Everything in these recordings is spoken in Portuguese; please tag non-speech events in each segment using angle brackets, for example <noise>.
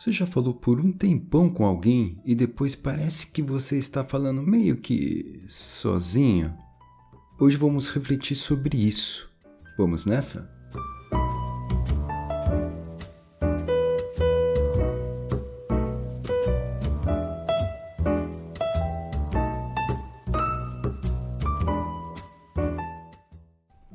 Você já falou por um tempão com alguém e depois parece que você está falando meio que sozinho? Hoje vamos refletir sobre isso. Vamos nessa?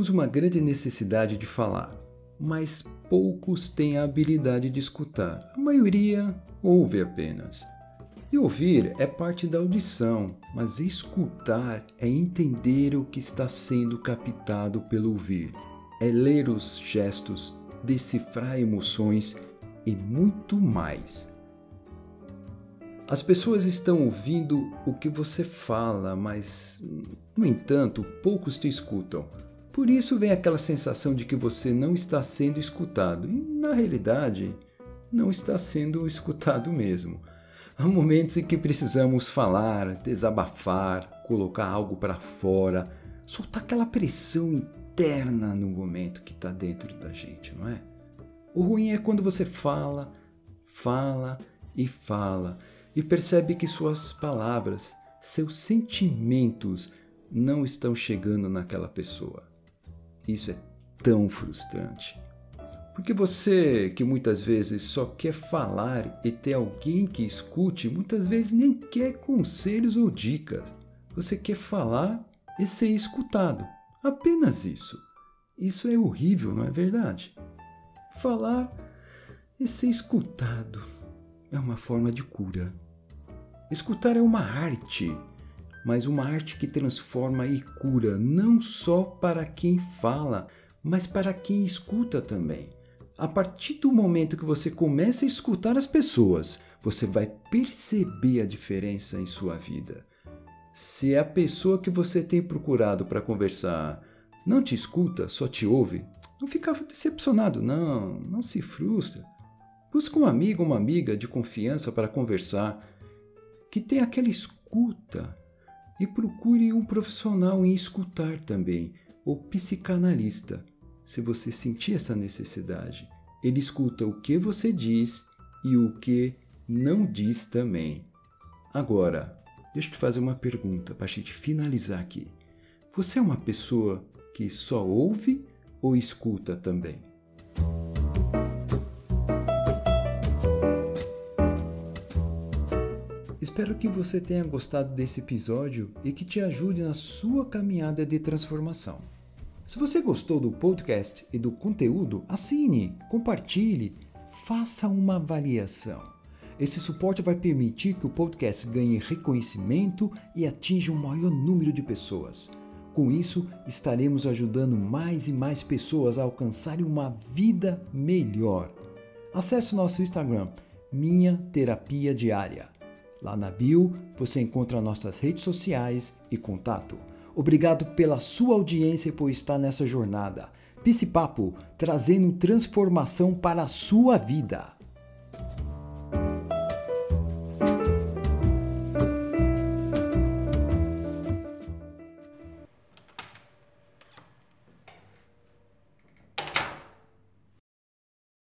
Temos uma grande necessidade de falar, mas poucos têm a habilidade de escutar. A maioria ouve apenas. E ouvir é parte da audição, mas escutar é entender o que está sendo captado pelo ouvir. É ler os gestos, decifrar emoções e muito mais. As pessoas estão ouvindo o que você fala, mas, no entanto, poucos te escutam. Por isso vem aquela sensação de que você não está sendo escutado e, na realidade, não está sendo <laughs> escutado mesmo. Há momentos em que precisamos falar, desabafar, colocar algo para fora, soltar aquela pressão interna no momento que está dentro da gente, não é? O ruim é quando você fala, fala e fala e percebe que suas palavras, seus sentimentos não estão chegando naquela pessoa. Isso é tão frustrante. Porque você, que muitas vezes só quer falar e ter alguém que escute, muitas vezes nem quer conselhos ou dicas. Você quer falar e ser escutado. Apenas isso. Isso é horrível, não é verdade? Falar e ser escutado é uma forma de cura. Escutar é uma arte mas uma arte que transforma e cura não só para quem fala, mas para quem escuta também. A partir do momento que você começa a escutar as pessoas, você vai perceber a diferença em sua vida. Se a pessoa que você tem procurado para conversar não te escuta, só te ouve, não fica decepcionado, não, não se frustra. Busca um amigo ou uma amiga de confiança para conversar, que tem aquela escuta e procure um profissional em escutar também, ou psicanalista, se você sentir essa necessidade. Ele escuta o que você diz e o que não diz também. Agora, deixa eu te fazer uma pergunta para a gente finalizar aqui. Você é uma pessoa que só ouve ou escuta também? Espero que você tenha gostado desse episódio e que te ajude na sua caminhada de transformação. Se você gostou do podcast e do conteúdo, assine, compartilhe, faça uma avaliação. Esse suporte vai permitir que o podcast ganhe reconhecimento e atinja um maior número de pessoas. Com isso, estaremos ajudando mais e mais pessoas a alcançarem uma vida melhor. Acesse nosso Instagram, Minha Terapia Diária. Lá na bio você encontra nossas redes sociais e contato. Obrigado pela sua audiência e por estar nessa jornada. Papo trazendo transformação para a sua vida.